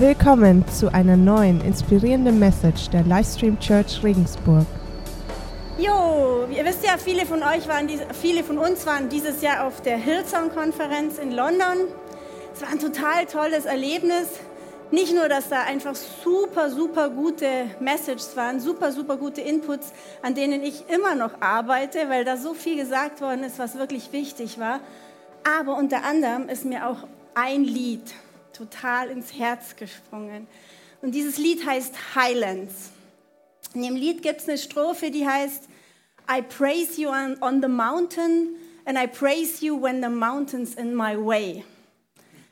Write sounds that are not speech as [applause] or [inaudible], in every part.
Willkommen zu einer neuen inspirierenden Message der Livestream Church Regensburg. Jo, ihr wisst ja, viele von euch waren, viele von uns waren dieses Jahr auf der Hillsong-Konferenz in London. Es war ein total tolles Erlebnis. Nicht nur, dass da einfach super, super gute Messages waren, super, super gute Inputs, an denen ich immer noch arbeite, weil da so viel gesagt worden ist, was wirklich wichtig war. Aber unter anderem ist mir auch ein Lied total ins Herz gesprungen. Und dieses Lied heißt Highlands. In dem Lied gibt es eine Strophe, die heißt, I praise you on, on the mountain and I praise you when the mountain's in my way.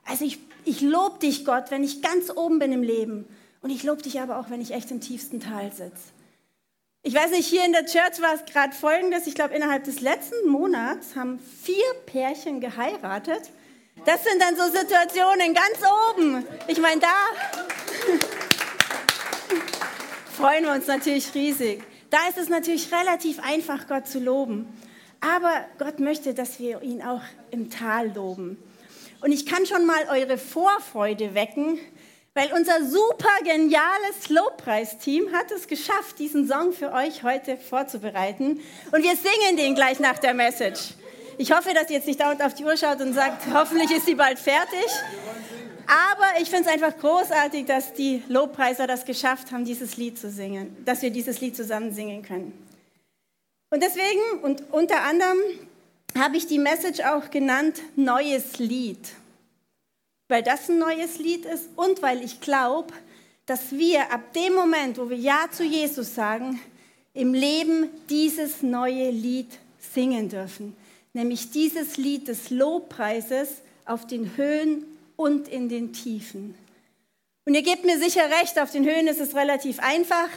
Also ich, ich lobe dich, Gott, wenn ich ganz oben bin im Leben. Und ich lobe dich aber auch, wenn ich echt im tiefsten Tal sitze. Ich weiß nicht, hier in der Church war es gerade folgendes. Ich glaube, innerhalb des letzten Monats haben vier Pärchen geheiratet. Das sind dann so Situationen ganz oben. Ich meine, da freuen wir uns natürlich riesig. Da ist es natürlich relativ einfach, Gott zu loben. Aber Gott möchte, dass wir ihn auch im Tal loben. Und ich kann schon mal eure Vorfreude wecken, weil unser super geniales Lobpreisteam hat es geschafft, diesen Song für euch heute vorzubereiten. Und wir singen den gleich nach der Message. Ich hoffe, dass ihr jetzt nicht dauernd auf die Uhr schaut und sagt, hoffentlich ist sie bald fertig. Aber ich finde es einfach großartig, dass die Lobpreiser das geschafft haben, dieses Lied zu singen, dass wir dieses Lied zusammen singen können. Und deswegen und unter anderem habe ich die Message auch genannt Neues Lied, weil das ein neues Lied ist und weil ich glaube, dass wir ab dem Moment, wo wir Ja zu Jesus sagen, im Leben dieses neue Lied singen dürfen nämlich dieses Lied des Lobpreises auf den Höhen und in den Tiefen. Und ihr gebt mir sicher recht, auf den Höhen ist es relativ einfach,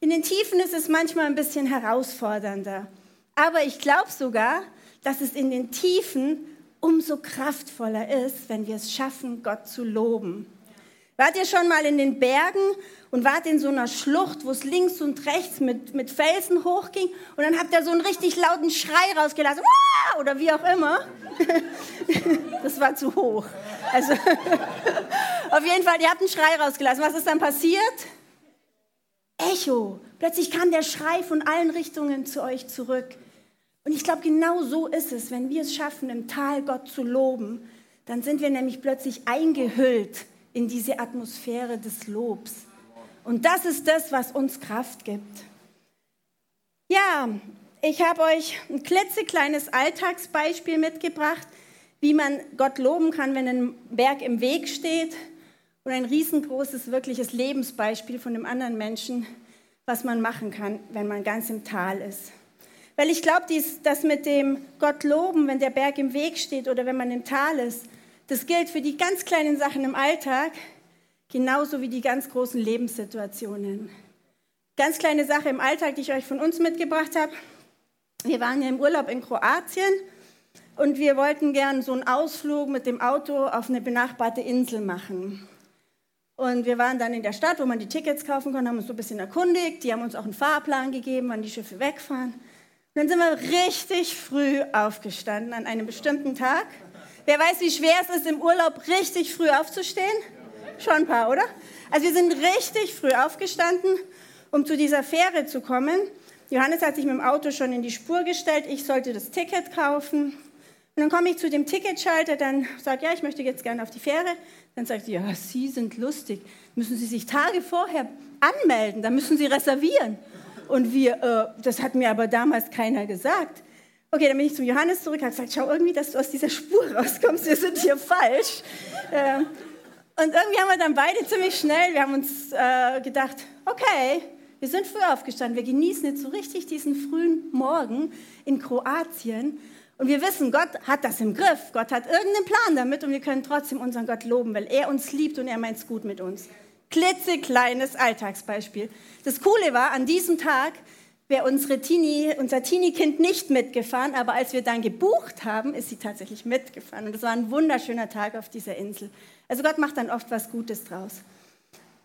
in den Tiefen ist es manchmal ein bisschen herausfordernder. Aber ich glaube sogar, dass es in den Tiefen umso kraftvoller ist, wenn wir es schaffen, Gott zu loben. Wart ihr schon mal in den Bergen und wart in so einer Schlucht, wo es links und rechts mit, mit Felsen hochging und dann habt ihr so einen richtig lauten Schrei rausgelassen oder wie auch immer. [laughs] Das war zu hoch. Also [laughs] auf jeden Fall, ihr habt einen Schrei rausgelassen. Was ist dann passiert? Echo. Plötzlich kam der Schrei von allen Richtungen zu euch zurück. Und ich glaube, genau so ist es, wenn wir es schaffen, im Tal Gott zu loben, dann sind wir nämlich plötzlich eingehüllt in diese Atmosphäre des Lobs. Und das ist das, was uns Kraft gibt. Ja, ich habe euch ein klitzekleines Alltagsbeispiel mitgebracht, wie man Gott loben kann, wenn ein Berg im Weg steht. Und ein riesengroßes, wirkliches Lebensbeispiel von einem anderen Menschen, was man machen kann, wenn man ganz im Tal ist. Weil ich glaube, das mit dem Gott loben, wenn der Berg im Weg steht oder wenn man im Tal ist, das gilt für die ganz kleinen Sachen im Alltag, genauso wie die ganz großen Lebenssituationen. Ganz kleine Sache im Alltag, die ich euch von uns mitgebracht habe. Wir waren ja im Urlaub in Kroatien und wir wollten gern so einen Ausflug mit dem Auto auf eine benachbarte Insel machen. Und wir waren dann in der Stadt, wo man die Tickets kaufen konnte, haben uns so ein bisschen erkundigt. Die haben uns auch einen Fahrplan gegeben, wann die Schiffe wegfahren. Und dann sind wir richtig früh aufgestanden an einem bestimmten Tag. Wer weiß, wie schwer es ist, im Urlaub richtig früh aufzustehen? Schon ein paar, oder? Also wir sind richtig früh aufgestanden, um zu dieser Fähre zu kommen. Johannes hat sich mit dem Auto schon in die Spur gestellt. Ich sollte das Ticket kaufen. Und dann komme ich zu dem Ticketschalter, dann sagt, ja, ich möchte jetzt gerne auf die Fähre. Dann sagt sie, ja, Sie sind lustig. Müssen Sie sich Tage vorher anmelden, dann müssen Sie reservieren. Und wir, äh, das hat mir aber damals keiner gesagt. Okay, dann bin ich zum Johannes zurück, habe gesagt, schau irgendwie, dass du aus dieser Spur rauskommst, wir sind hier falsch. Äh, und irgendwie haben wir dann beide ziemlich schnell, wir haben uns äh, gedacht, okay, wir sind früh aufgestanden, wir genießen jetzt so richtig diesen frühen Morgen in Kroatien. Und wir wissen, Gott hat das im Griff. Gott hat irgendeinen Plan damit und wir können trotzdem unseren Gott loben, weil er uns liebt und er meint es gut mit uns. Klitzekleines Alltagsbeispiel. Das Coole war, an diesem Tag wäre unsere Teenie, unser Teenie-Kind nicht mitgefahren, aber als wir dann gebucht haben, ist sie tatsächlich mitgefahren. Und es war ein wunderschöner Tag auf dieser Insel. Also Gott macht dann oft was Gutes draus.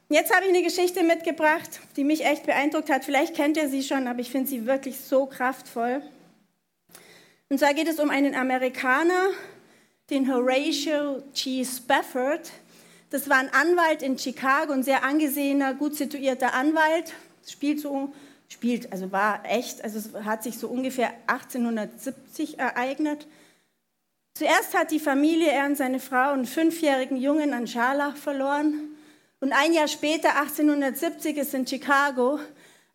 Jetzt habe ich eine Geschichte mitgebracht, die mich echt beeindruckt hat. Vielleicht kennt ihr sie schon, aber ich finde sie wirklich so kraftvoll. Und zwar geht es um einen Amerikaner, den Horatio G. Spafford. Das war ein Anwalt in Chicago, ein sehr angesehener, gut situierter Anwalt. Spielt so, spielt, also war echt, also es hat sich so ungefähr 1870 ereignet. Zuerst hat die Familie, er und seine Frau, einen fünfjährigen Jungen an Scharlach verloren. Und ein Jahr später, 1870, ist in Chicago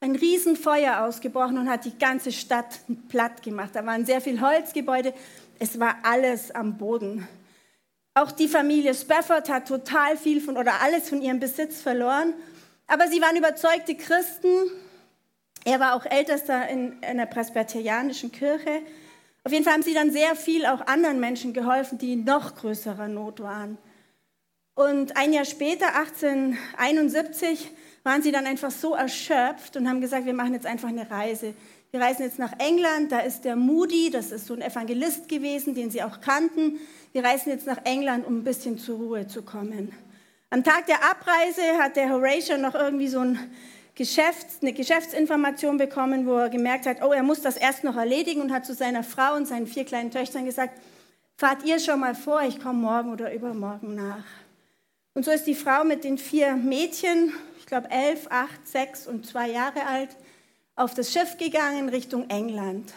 ein Riesenfeuer ausgebrochen und hat die ganze Stadt platt gemacht. Da waren sehr viele Holzgebäude. Es war alles am Boden. Auch die Familie Spafford hat total viel von oder alles von ihrem Besitz verloren. Aber sie waren überzeugte Christen. Er war auch Ältester in einer presbyterianischen Kirche. Auf jeden Fall haben sie dann sehr viel auch anderen Menschen geholfen, die in noch größerer Not waren. Und ein Jahr später, 1871, waren sie dann einfach so erschöpft und haben gesagt, wir machen jetzt einfach eine Reise. Wir reisen jetzt nach England, da ist der Moody, das ist so ein Evangelist gewesen, den sie auch kannten. Wir reisen jetzt nach England, um ein bisschen zur Ruhe zu kommen. Am Tag der Abreise hat der Horatio noch irgendwie so ein Geschäfts-, eine Geschäftsinformation bekommen, wo er gemerkt hat, oh, er muss das erst noch erledigen und hat zu seiner Frau und seinen vier kleinen Töchtern gesagt, fahrt ihr schon mal vor, ich komme morgen oder übermorgen nach. Und so ist die Frau mit den vier Mädchen, ich glaube elf, acht, sechs und zwei Jahre alt, auf das Schiff gegangen Richtung England.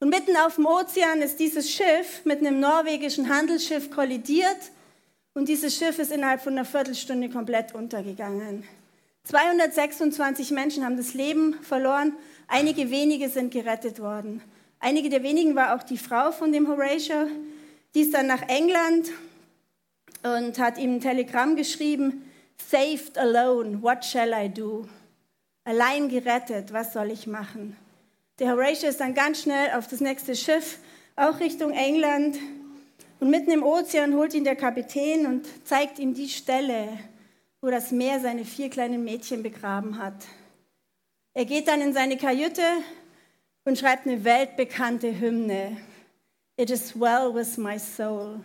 Und mitten auf dem Ozean ist dieses Schiff mit einem norwegischen Handelsschiff kollidiert und dieses Schiff ist innerhalb von einer Viertelstunde komplett untergegangen. 226 Menschen haben das Leben verloren, einige wenige sind gerettet worden. Einige der wenigen war auch die Frau von dem Horatio, die ist dann nach England und hat ihm ein Telegramm geschrieben, Saved alone, what shall I do? Allein gerettet, was soll ich machen? Der Horatio ist dann ganz schnell auf das nächste Schiff, auch Richtung England. Und mitten im Ozean holt ihn der Kapitän und zeigt ihm die Stelle, wo das Meer seine vier kleinen Mädchen begraben hat. Er geht dann in seine Kajüte und schreibt eine weltbekannte Hymne. It is well with my soul.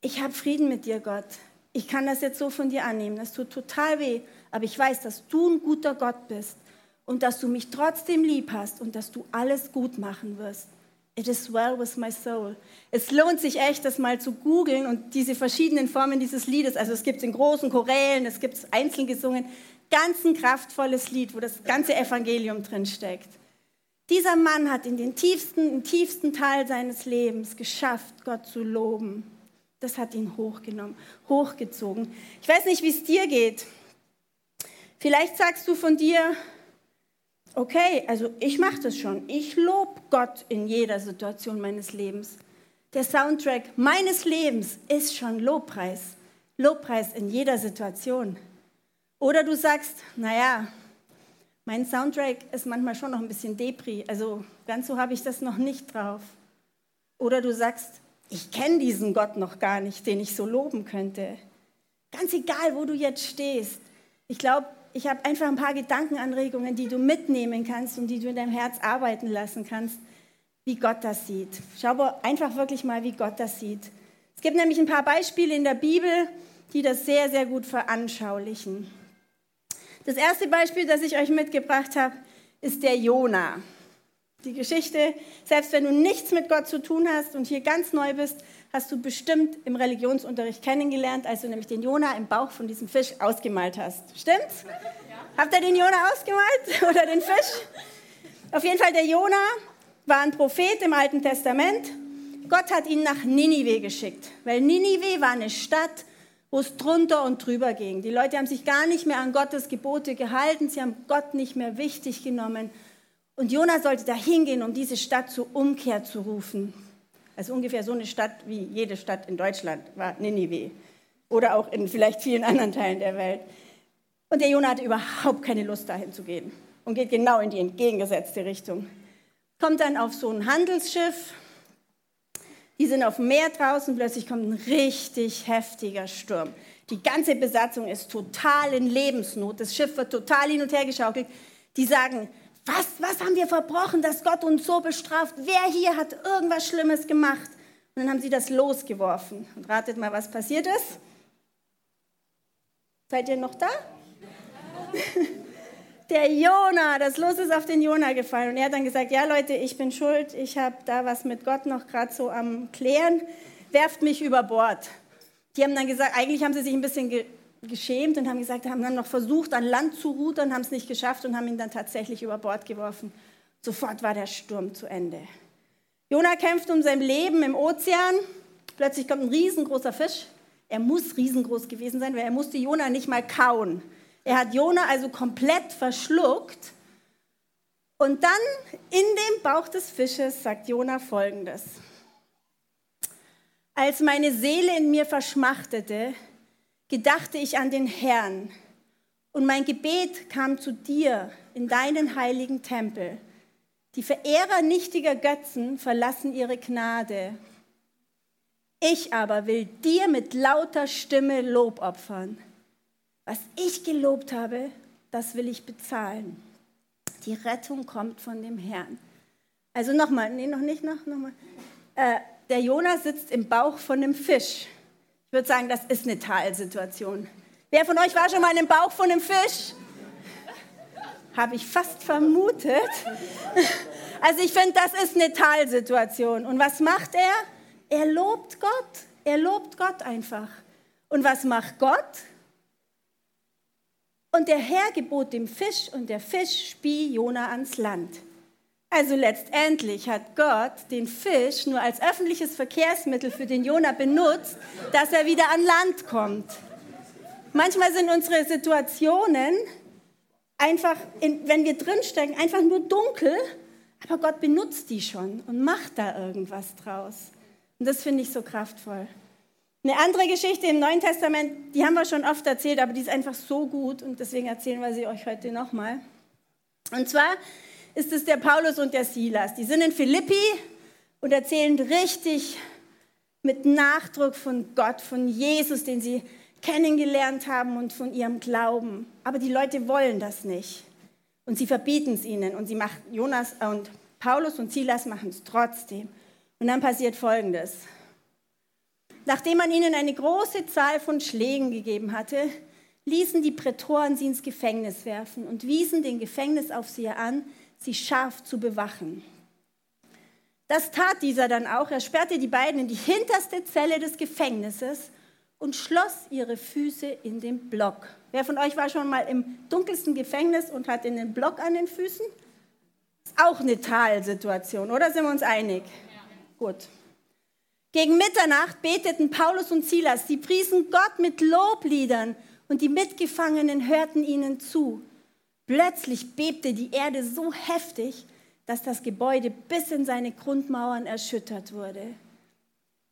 Ich habe Frieden mit dir, Gott. Ich kann das jetzt so von dir annehmen. Das tut total weh, aber ich weiß, dass du ein guter Gott bist und dass du mich trotzdem lieb hast und dass du alles gut machen wirst. It is well with my soul. Es lohnt sich echt, das mal zu googeln und diese verschiedenen Formen dieses Liedes. Also es gibt es in großen Chorälen, es gibt es einzeln gesungen. Ganz ein kraftvolles Lied, wo das ganze Evangelium drin steckt. Dieser Mann hat in den tiefsten, im tiefsten Teil seines Lebens geschafft, Gott zu loben. Das hat ihn hochgenommen, hochgezogen. Ich weiß nicht, wie es dir geht. Vielleicht sagst du von dir, okay, also ich mache das schon. Ich lobe Gott in jeder Situation meines Lebens. Der Soundtrack meines Lebens ist schon Lobpreis. Lobpreis in jeder Situation. Oder du sagst, naja, mein Soundtrack ist manchmal schon noch ein bisschen Depri, also ganz so habe ich das noch nicht drauf. Oder du sagst, ich kenne diesen Gott noch gar nicht, den ich so loben könnte. Ganz egal, wo du jetzt stehst. Ich glaube, ich habe einfach ein paar Gedankenanregungen, die du mitnehmen kannst und die du in deinem Herz arbeiten lassen kannst, wie Gott das sieht. Schau einfach wirklich mal, wie Gott das sieht. Es gibt nämlich ein paar Beispiele in der Bibel, die das sehr, sehr gut veranschaulichen. Das erste Beispiel, das ich euch mitgebracht habe, ist der Jona. Die Geschichte, selbst wenn du nichts mit Gott zu tun hast und hier ganz neu bist, hast du bestimmt im Religionsunterricht kennengelernt, als du nämlich den Jona im Bauch von diesem Fisch ausgemalt hast. Stimmt's? Ja. Habt ihr den Jona ausgemalt [laughs] oder den Fisch? Auf jeden Fall, der Jona war ein Prophet im Alten Testament. Gott hat ihn nach Ninive geschickt, weil Ninive war eine Stadt, wo es drunter und drüber ging. Die Leute haben sich gar nicht mehr an Gottes Gebote gehalten, sie haben Gott nicht mehr wichtig genommen. Und Jona sollte da hingehen, um diese Stadt zur Umkehr zu rufen. Also ungefähr so eine Stadt wie jede Stadt in Deutschland war Ninive oder auch in vielleicht vielen anderen Teilen der Welt. Und der Jonah hatte überhaupt keine Lust, dahin zu gehen und geht genau in die entgegengesetzte Richtung. Kommt dann auf so ein Handelsschiff, die sind auf dem Meer draußen, plötzlich kommt ein richtig heftiger Sturm. Die ganze Besatzung ist total in Lebensnot, das Schiff wird total hin und her geschaukelt. Die sagen, was, was haben wir verbrochen, dass Gott uns so bestraft? Wer hier hat irgendwas Schlimmes gemacht? Und dann haben sie das losgeworfen. Und ratet mal, was passiert ist. Seid ihr noch da? [laughs] Der Jona, das Los ist auf den Jona gefallen. Und er hat dann gesagt, ja Leute, ich bin schuld, ich habe da was mit Gott noch gerade so am Klären, werft mich über Bord. Die haben dann gesagt, eigentlich haben sie sich ein bisschen geschämt und haben gesagt, haben dann noch versucht, an Land zu rudern, haben es nicht geschafft und haben ihn dann tatsächlich über Bord geworfen. Sofort war der Sturm zu Ende. Jona kämpft um sein Leben im Ozean. Plötzlich kommt ein riesengroßer Fisch. Er muss riesengroß gewesen sein, weil er musste Jona nicht mal kauen. Er hat Jona also komplett verschluckt. Und dann in dem Bauch des Fisches sagt Jona folgendes. Als meine Seele in mir verschmachtete, gedachte ich an den Herrn und mein Gebet kam zu dir in deinen heiligen Tempel. Die Verehrer nichtiger Götzen verlassen ihre Gnade. Ich aber will dir mit lauter Stimme Lob opfern. Was ich gelobt habe, das will ich bezahlen. Die Rettung kommt von dem Herrn. Also nochmal, nee, noch nicht, noch, nochmal. Äh, der Jonas sitzt im Bauch von einem Fisch. Würde sagen, das ist eine Talsituation. Wer von euch war schon mal im Bauch von einem Fisch? Habe ich fast vermutet. Also ich finde, das ist eine Talsituation. Und was macht er? Er lobt Gott. Er lobt Gott einfach. Und was macht Gott? Und der Herr gebot dem Fisch und der Fisch spie Jona ans Land. Also letztendlich hat Gott den Fisch nur als öffentliches Verkehrsmittel für den Jona benutzt, dass er wieder an Land kommt. Manchmal sind unsere Situationen einfach, in, wenn wir drinstecken, einfach nur dunkel, aber Gott benutzt die schon und macht da irgendwas draus. Und das finde ich so kraftvoll. Eine andere Geschichte im Neuen Testament, die haben wir schon oft erzählt, aber die ist einfach so gut und deswegen erzählen wir sie euch heute nochmal. Und zwar ist es der Paulus und der Silas. Die sind in Philippi und erzählen richtig mit Nachdruck von Gott, von Jesus, den sie kennengelernt haben und von ihrem Glauben. Aber die Leute wollen das nicht. Und sie verbieten es ihnen. Und sie machen, Jonas und Paulus und Silas machen es trotzdem. Und dann passiert Folgendes. Nachdem man ihnen eine große Zahl von Schlägen gegeben hatte, ließen die Prätoren sie ins Gefängnis werfen und wiesen den Gefängnisaufseher an, sie scharf zu bewachen. Das tat dieser dann auch. Er sperrte die beiden in die hinterste Zelle des Gefängnisses und schloss ihre Füße in den Block. Wer von euch war schon mal im dunkelsten Gefängnis und hat in den Block an den Füßen? Ist auch eine Talsituation, oder sind wir uns einig? Ja. Gut. Gegen Mitternacht beteten Paulus und Silas. Sie priesen Gott mit Lobliedern und die Mitgefangenen hörten ihnen zu. Plötzlich bebte die Erde so heftig, dass das Gebäude bis in seine Grundmauern erschüttert wurde.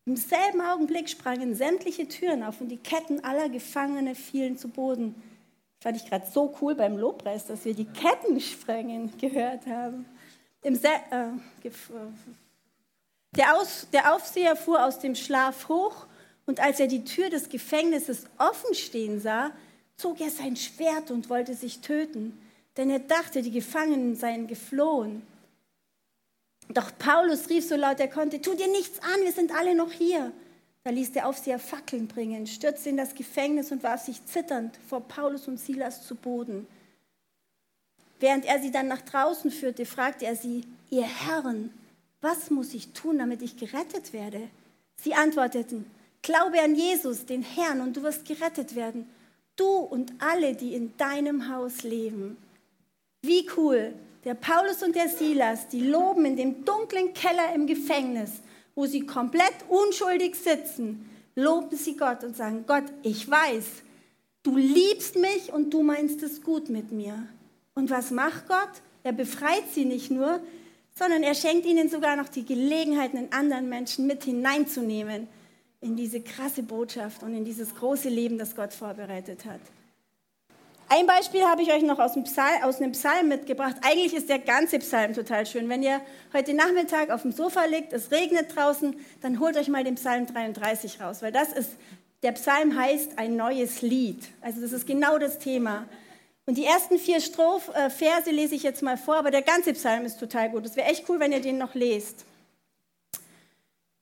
Im selben Augenblick sprangen sämtliche Türen auf und die Ketten aller Gefangene fielen zu Boden. Das fand ich gerade so cool beim Lobpreis, dass wir die Ketten sprengen gehört haben. Se äh, der, Aus, der Aufseher fuhr aus dem Schlaf hoch und als er die Tür des Gefängnisses offen stehen sah, zog er sein Schwert und wollte sich töten, denn er dachte, die Gefangenen seien geflohen. Doch Paulus rief so laut er konnte, tu dir nichts an, wir sind alle noch hier. Da ließ der Aufseher Fackeln bringen, stürzte in das Gefängnis und warf sich zitternd vor Paulus und Silas zu Boden. Während er sie dann nach draußen führte, fragte er sie, ihr Herren, was muss ich tun, damit ich gerettet werde? Sie antworteten, glaube an Jesus, den Herrn, und du wirst gerettet werden, du und alle, die in deinem Haus leben. Wie cool. Der Paulus und der Silas, die loben in dem dunklen Keller im Gefängnis, wo sie komplett unschuldig sitzen, loben sie Gott und sagen, Gott, ich weiß, du liebst mich und du meinst es gut mit mir. Und was macht Gott? Er befreit sie nicht nur, sondern er schenkt ihnen sogar noch die Gelegenheit, einen anderen Menschen mit hineinzunehmen in diese krasse Botschaft und in dieses große Leben, das Gott vorbereitet hat. Ein Beispiel habe ich euch noch aus, dem Psalm, aus einem Psalm mitgebracht. Eigentlich ist der ganze Psalm total schön. Wenn ihr heute Nachmittag auf dem Sofa liegt, es regnet draußen, dann holt euch mal den Psalm 33 raus, weil das ist, der Psalm heißt ein neues Lied. Also das ist genau das Thema. Und die ersten vier Stroph, äh, Verse lese ich jetzt mal vor, aber der ganze Psalm ist total gut. Es wäre echt cool, wenn ihr den noch lest.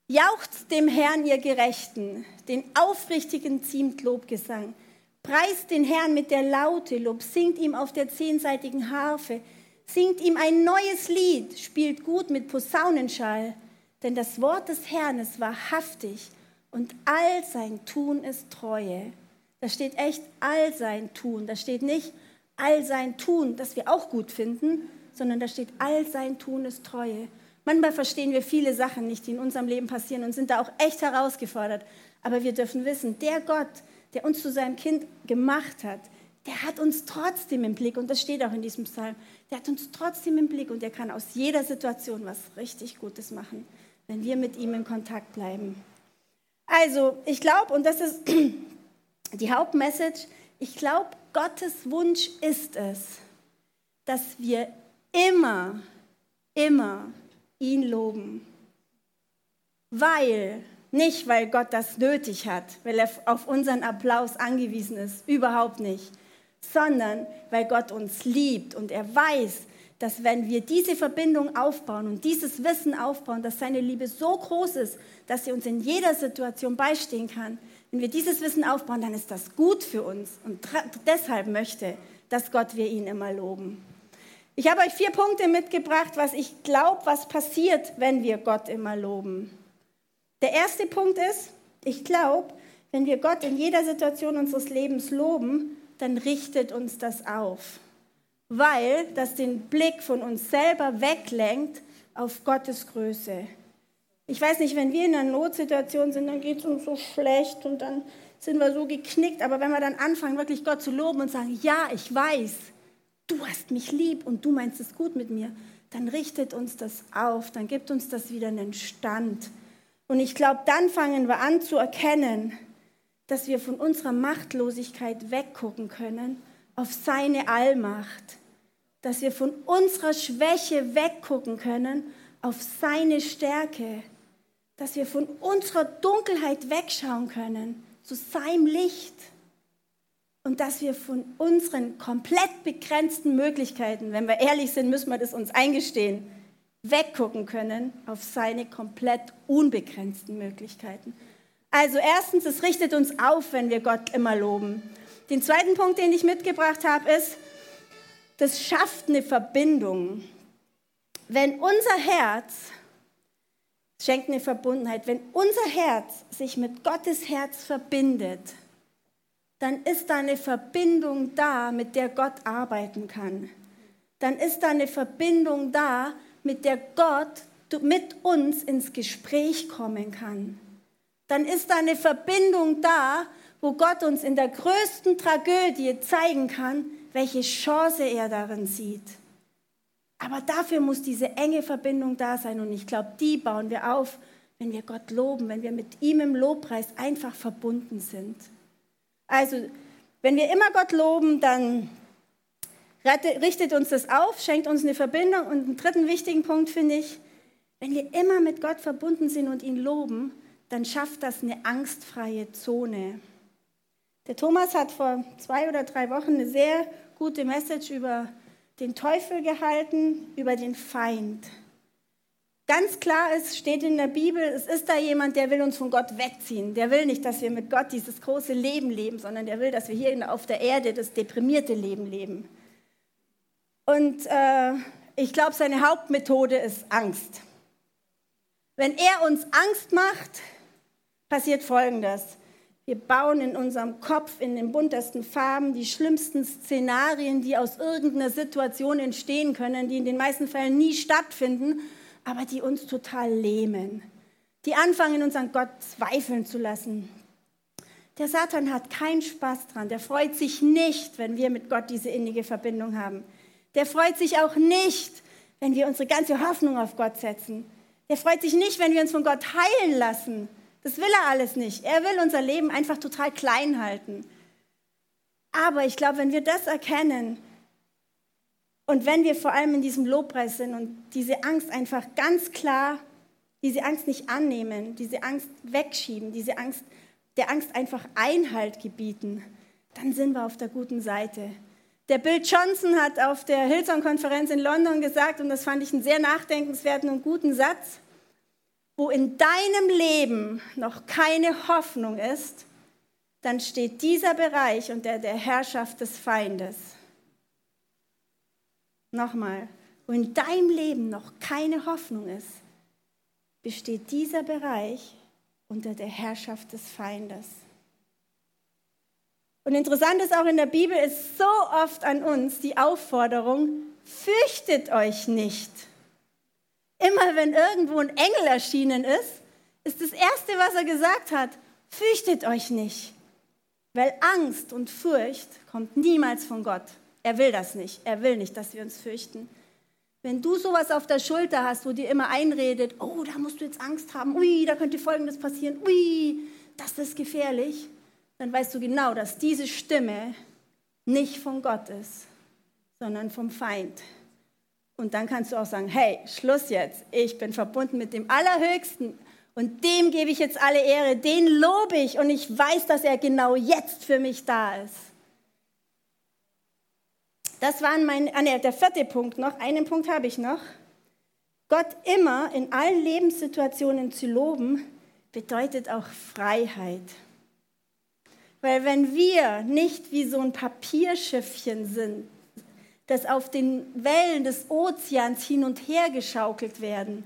Jaucht dem Herrn, ihr Gerechten, den Aufrichtigen ziemt Lobgesang. Preist den Herrn mit der Laute, Lob, singt ihm auf der zehnseitigen Harfe, singt ihm ein neues Lied, spielt gut mit Posaunenschall. Denn das Wort des Herrn ist wahrhaftig Und all sein Tun ist Treue. Da steht echt all sein Tun. Da steht nicht all sein Tun, das wir auch gut finden, sondern da steht all sein Tun ist Treue. Manchmal verstehen wir viele Sachen nicht, die in unserem Leben passieren und sind da auch echt herausgefordert. Aber wir dürfen wissen, der Gott, der uns zu seinem Kind gemacht hat, der hat uns trotzdem im Blick, und das steht auch in diesem Psalm, der hat uns trotzdem im Blick und der kann aus jeder Situation was richtig Gutes machen, wenn wir mit ihm in Kontakt bleiben. Also, ich glaube, und das ist [clears throat] die Hauptmessage, ich glaube, Gottes Wunsch ist es, dass wir immer, immer ihn loben. Weil, nicht weil Gott das nötig hat, weil er auf unseren Applaus angewiesen ist, überhaupt nicht, sondern weil Gott uns liebt und er weiß, dass wenn wir diese Verbindung aufbauen und dieses Wissen aufbauen, dass seine Liebe so groß ist, dass sie uns in jeder Situation beistehen kann, wenn wir dieses Wissen aufbauen, dann ist das gut für uns und deshalb möchte, dass Gott wir ihn immer loben. Ich habe euch vier Punkte mitgebracht, was ich glaube, was passiert, wenn wir Gott immer loben. Der erste Punkt ist, ich glaube, wenn wir Gott in jeder Situation unseres Lebens loben, dann richtet uns das auf, weil das den Blick von uns selber weglenkt auf Gottes Größe. Ich weiß nicht, wenn wir in einer Notsituation sind, dann geht es uns so schlecht und dann sind wir so geknickt, aber wenn wir dann anfangen, wirklich Gott zu loben und sagen, ja, ich weiß, du hast mich lieb und du meinst es gut mit mir, dann richtet uns das auf, dann gibt uns das wieder einen Stand. Und ich glaube, dann fangen wir an zu erkennen, dass wir von unserer Machtlosigkeit weggucken können auf seine Allmacht, dass wir von unserer Schwäche weggucken können auf seine Stärke, dass wir von unserer Dunkelheit wegschauen können zu seinem Licht. Und dass wir von unseren komplett begrenzten Möglichkeiten, wenn wir ehrlich sind, müssen wir das uns eingestehen, weggucken können auf seine komplett unbegrenzten Möglichkeiten. Also erstens, es richtet uns auf, wenn wir Gott immer loben. Den zweiten Punkt, den ich mitgebracht habe, ist, das schafft eine Verbindung. Wenn unser Herz schenkt eine Verbundenheit, wenn unser Herz sich mit Gottes Herz verbindet, dann ist da eine Verbindung da, mit der Gott arbeiten kann. Dann ist da eine Verbindung da, mit der Gott mit uns ins Gespräch kommen kann. Dann ist da eine Verbindung da, wo Gott uns in der größten Tragödie zeigen kann, welche Chance er darin sieht. Aber dafür muss diese enge Verbindung da sein und ich glaube, die bauen wir auf, wenn wir Gott loben, wenn wir mit ihm im Lobpreis einfach verbunden sind. Also, wenn wir immer Gott loben, dann richtet uns das auf, schenkt uns eine Verbindung. Und einen dritten wichtigen Punkt finde ich, wenn wir immer mit Gott verbunden sind und ihn loben, dann schafft das eine angstfreie Zone. Der Thomas hat vor zwei oder drei Wochen eine sehr gute Message über den Teufel gehalten, über den Feind. Ganz klar ist, steht in der Bibel, es ist da jemand, der will uns von Gott wegziehen. Der will nicht, dass wir mit Gott dieses große Leben leben, sondern der will, dass wir hier auf der Erde das deprimierte Leben leben. Und äh, ich glaube, seine Hauptmethode ist Angst. Wenn er uns Angst macht, passiert Folgendes. Wir bauen in unserem Kopf in den buntesten Farben die schlimmsten Szenarien, die aus irgendeiner Situation entstehen können, die in den meisten Fällen nie stattfinden aber die uns total lähmen, die anfangen, uns an Gott zweifeln zu lassen. Der Satan hat keinen Spaß dran, der freut sich nicht, wenn wir mit Gott diese innige Verbindung haben. Der freut sich auch nicht, wenn wir unsere ganze Hoffnung auf Gott setzen. Der freut sich nicht, wenn wir uns von Gott heilen lassen. Das will er alles nicht. Er will unser Leben einfach total klein halten. Aber ich glaube, wenn wir das erkennen, und wenn wir vor allem in diesem Lobpreis sind und diese Angst einfach ganz klar, diese Angst nicht annehmen, diese Angst wegschieben, diese Angst, der Angst einfach Einhalt gebieten, dann sind wir auf der guten Seite. Der Bill Johnson hat auf der Hillsong-Konferenz in London gesagt, und das fand ich einen sehr nachdenkenswerten und guten Satz, wo in deinem Leben noch keine Hoffnung ist, dann steht dieser Bereich unter der Herrschaft des Feindes. Nochmal, wo in deinem Leben noch keine Hoffnung ist, besteht dieser Bereich unter der Herrschaft des Feindes. Und interessant ist auch in der Bibel ist so oft an uns die Aufforderung, fürchtet euch nicht. Immer wenn irgendwo ein Engel erschienen ist, ist das Erste, was er gesagt hat, fürchtet euch nicht. Weil Angst und Furcht kommt niemals von Gott. Er will das nicht. Er will nicht, dass wir uns fürchten. Wenn du sowas auf der Schulter hast, wo dir immer einredet, oh, da musst du jetzt Angst haben, ui, da könnte Folgendes passieren, ui, das ist gefährlich, dann weißt du genau, dass diese Stimme nicht von Gott ist, sondern vom Feind. Und dann kannst du auch sagen, hey, Schluss jetzt, ich bin verbunden mit dem Allerhöchsten und dem gebe ich jetzt alle Ehre, den lobe ich und ich weiß, dass er genau jetzt für mich da ist. Das war mein, ah, nee, der vierte Punkt noch. Einen Punkt habe ich noch. Gott immer in allen Lebenssituationen zu loben, bedeutet auch Freiheit. Weil wenn wir nicht wie so ein Papierschiffchen sind, das auf den Wellen des Ozeans hin und her geschaukelt werden,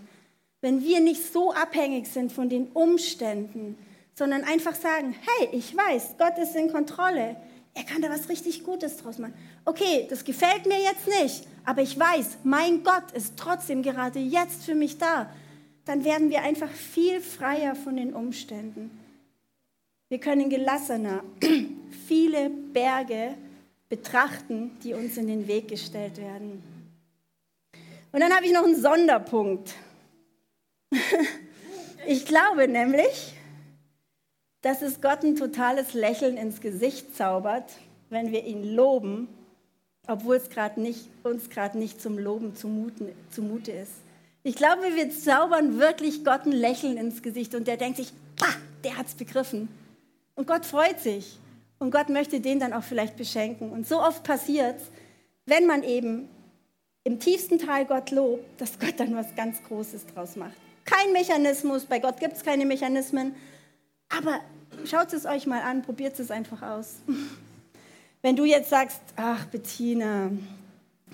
wenn wir nicht so abhängig sind von den Umständen, sondern einfach sagen, hey, ich weiß, Gott ist in Kontrolle, er kann da was richtig Gutes draus machen. Okay, das gefällt mir jetzt nicht, aber ich weiß, mein Gott ist trotzdem gerade jetzt für mich da. Dann werden wir einfach viel freier von den Umständen. Wir können gelassener [clears throat] viele Berge betrachten, die uns in den Weg gestellt werden. Und dann habe ich noch einen Sonderpunkt. [laughs] Ich glaube nämlich, dass es Gott ein totales Lächeln ins Gesicht zaubert, wenn wir ihn loben, obwohl es grad nicht, uns gerade nicht zum Loben zumuten, zumute ist. Ich glaube, wir zaubern wirklich Gott ein Lächeln ins Gesicht und der denkt sich, bah, der hat es begriffen. Und Gott freut sich. Und Gott möchte den dann auch vielleicht beschenken. Und so oft passiert es, wenn man eben im tiefsten Teil Gott lobt, dass Gott dann was ganz Großes draus macht. Kein Mechanismus, bei Gott gibt es keine Mechanismen, aber schaut es euch mal an, probiert es einfach aus. [laughs] Wenn du jetzt sagst, ach Bettina,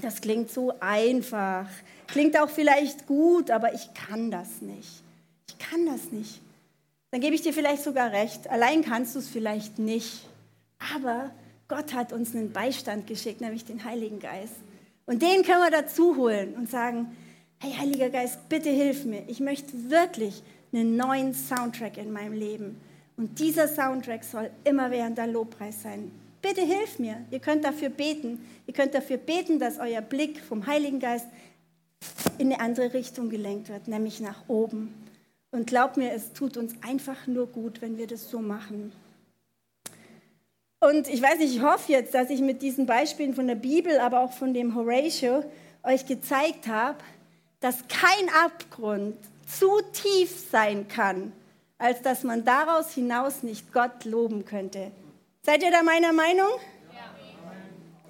das klingt so einfach, klingt auch vielleicht gut, aber ich kann das nicht. Ich kann das nicht. Dann gebe ich dir vielleicht sogar recht. Allein kannst du es vielleicht nicht. Aber Gott hat uns einen Beistand geschickt, nämlich den Heiligen Geist. Und den können wir dazu holen und sagen, hey Heiliger Geist, bitte hilf mir. Ich möchte wirklich einen neuen Soundtrack in meinem Leben. Und dieser Soundtrack soll immer während der Lobpreis sein. Bitte hilf mir. Ihr könnt dafür beten. Ihr könnt dafür beten, dass euer Blick vom Heiligen Geist in eine andere Richtung gelenkt wird, nämlich nach oben. Und glaubt mir, es tut uns einfach nur gut, wenn wir das so machen. Und ich weiß nicht, ich hoffe jetzt, dass ich mit diesen Beispielen von der Bibel, aber auch von dem Horatio euch gezeigt habe, dass kein Abgrund zu tief sein kann, als dass man daraus hinaus nicht Gott loben könnte. Seid ihr da meiner Meinung?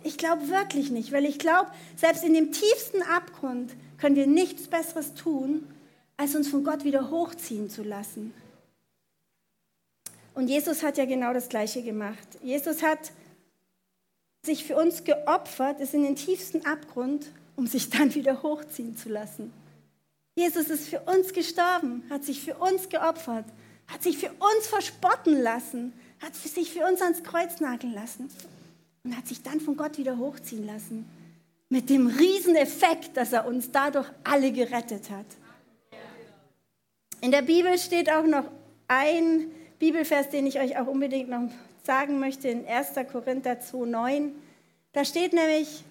Ich glaube wirklich nicht, weil ich glaube, selbst in dem tiefsten Abgrund können wir nichts Besseres tun, als uns von Gott wieder hochziehen zu lassen. Und Jesus hat ja genau das Gleiche gemacht. Jesus hat sich für uns geopfert, ist in den tiefsten Abgrund um sich dann wieder hochziehen zu lassen. Jesus ist für uns gestorben, hat sich für uns geopfert, hat sich für uns verspotten lassen, hat sich für uns ans Kreuz nageln lassen und hat sich dann von Gott wieder hochziehen lassen. Mit dem Rieseneffekt, dass er uns dadurch alle gerettet hat. In der Bibel steht auch noch ein Bibelvers, den ich euch auch unbedingt noch sagen möchte, in 1. Korinther 2,9. Da steht nämlich,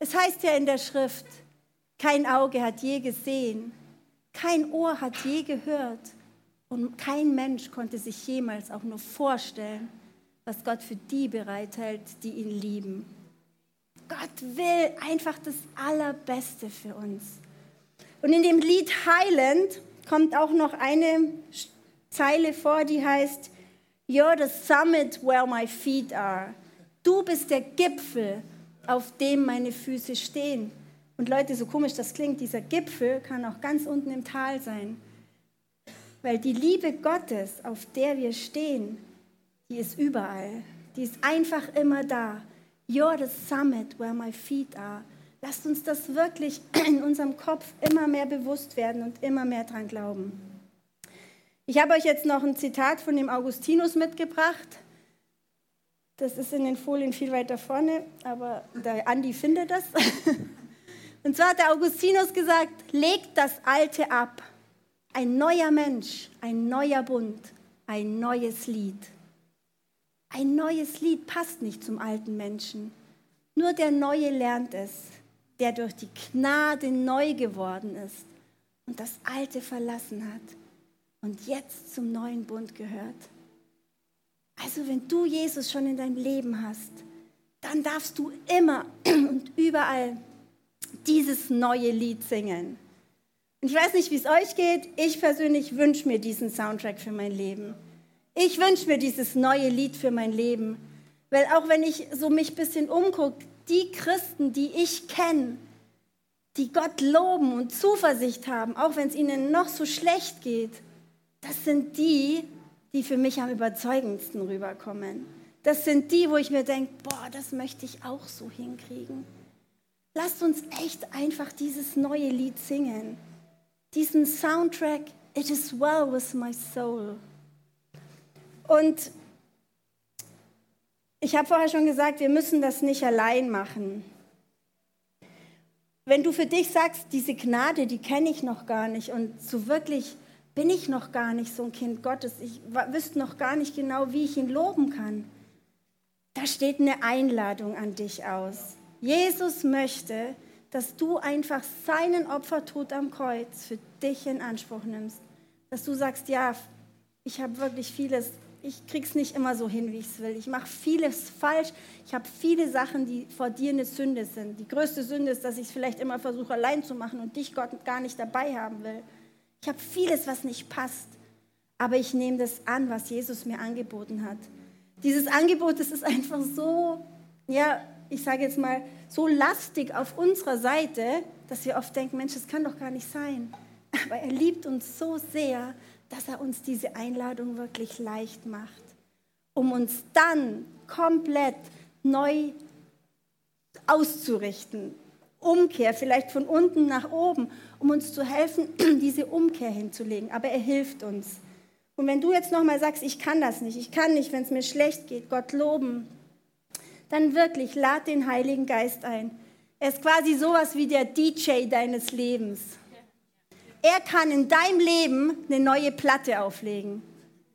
es heißt ja in der Schrift, kein Auge hat je gesehen, kein Ohr hat je gehört und kein Mensch konnte sich jemals auch nur vorstellen, was Gott für die bereithält, die ihn lieben. Gott will einfach das Allerbeste für uns. Und in dem Lied Highland kommt auch noch eine Zeile vor, die heißt, You're the summit where my feet are. Du bist der Gipfel, auf dem meine Füße stehen. Und Leute, so komisch das klingt, dieser Gipfel kann auch ganz unten im Tal sein. Weil die Liebe Gottes, auf der wir stehen, die ist überall. Die ist einfach immer da. You're the summit where my feet are. Lasst uns das wirklich [clears throat] in unserem Kopf immer mehr bewusst werden und immer mehr dran glauben. Ich habe euch jetzt noch ein Zitat von dem Augustinus mitgebracht. Das ist in den Folien viel weiter vorne, aber der Andi findet das. [laughs] Und zwar hat der Augustinus gesagt, legt das Alte ab. Ein neuer Mensch, ein neuer Bund, ein neues Lied. Ein neues Lied passt nicht zum alten Menschen. Nur der Neue lernt es, der durch die Gnade neu geworden ist und das Alte verlassen hat und jetzt zum neuen Bund gehört. Also wenn du Jesus schon in deinem Leben hast, dann darfst du immer [clears throat] und überall dieses neue Lied singen. Und ich weiß nicht, wie es euch geht. Ich persönlich wünsche mir diesen Soundtrack für mein Leben. Ich wünsche mir dieses neue Lied für mein Leben. Weil auch wenn ich so mich ein bisschen umgucke, die Christen, die ich kenne, die Gott loben und Zuversicht haben, auch wenn es ihnen noch so schlecht geht, das sind die, die für mich am überzeugendsten rüberkommen. Das sind die, wo ich mir denke, boah, das möchte ich auch so hinkriegen. Lasst uns echt einfach dieses neue Lied singen. Diesen Soundtrack, It is well with my soul. Und ich habe vorher schon gesagt, wir müssen das nicht allein machen. Wenn du für dich sagst, diese Gnade, die kenne ich noch gar nicht und so wirklich bin ich noch gar nicht so ein Kind Gottes, ich wüsste noch gar nicht genau, wie ich ihn loben kann, da steht eine Einladung an dich aus. Jesus möchte, dass du einfach seinen Opfertod am Kreuz für dich in Anspruch nimmst. Dass du sagst, ja, ich habe wirklich vieles, ich krieg's nicht immer so hin, wie ich es will. Ich mache vieles falsch. Ich habe viele Sachen, die vor dir eine Sünde sind. Die größte Sünde ist, dass ich es vielleicht immer versuche, allein zu machen und dich Gott gar nicht dabei haben will. Ich habe vieles, was nicht passt. Aber ich nehme das an, was Jesus mir angeboten hat. Dieses Angebot, das ist einfach so, ja, ich sage jetzt mal, so lastig auf unserer Seite, dass wir oft denken, Mensch, das kann doch gar nicht sein. Aber er liebt uns so sehr, dass er uns diese Einladung wirklich leicht macht, um uns dann komplett neu auszurichten. Umkehr, vielleicht von unten nach oben, um uns zu helfen, [clears throat] diese Umkehr hinzulegen. Aber er hilft uns. Und wenn du jetzt nochmal sagst, ich kann das nicht, ich kann nicht, wenn es mir schlecht geht, Gott loben, dann wirklich lad den Heiligen Geist ein. Er ist quasi sowas wie der DJ deines Lebens. Er kann in deinem Leben eine neue Platte auflegen.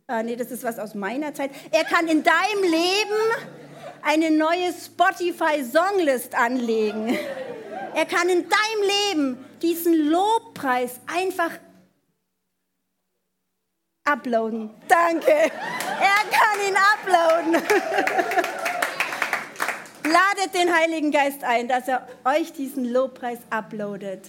Äh, nee, das ist was aus meiner Zeit. Er kann in deinem Leben eine neue Spotify-Songlist anlegen. Er kann in deinem Leben diesen Lobpreis einfach uploaden. Danke. Er kann ihn uploaden. Ladet den Heiligen Geist ein, dass er euch diesen Lobpreis uploadet.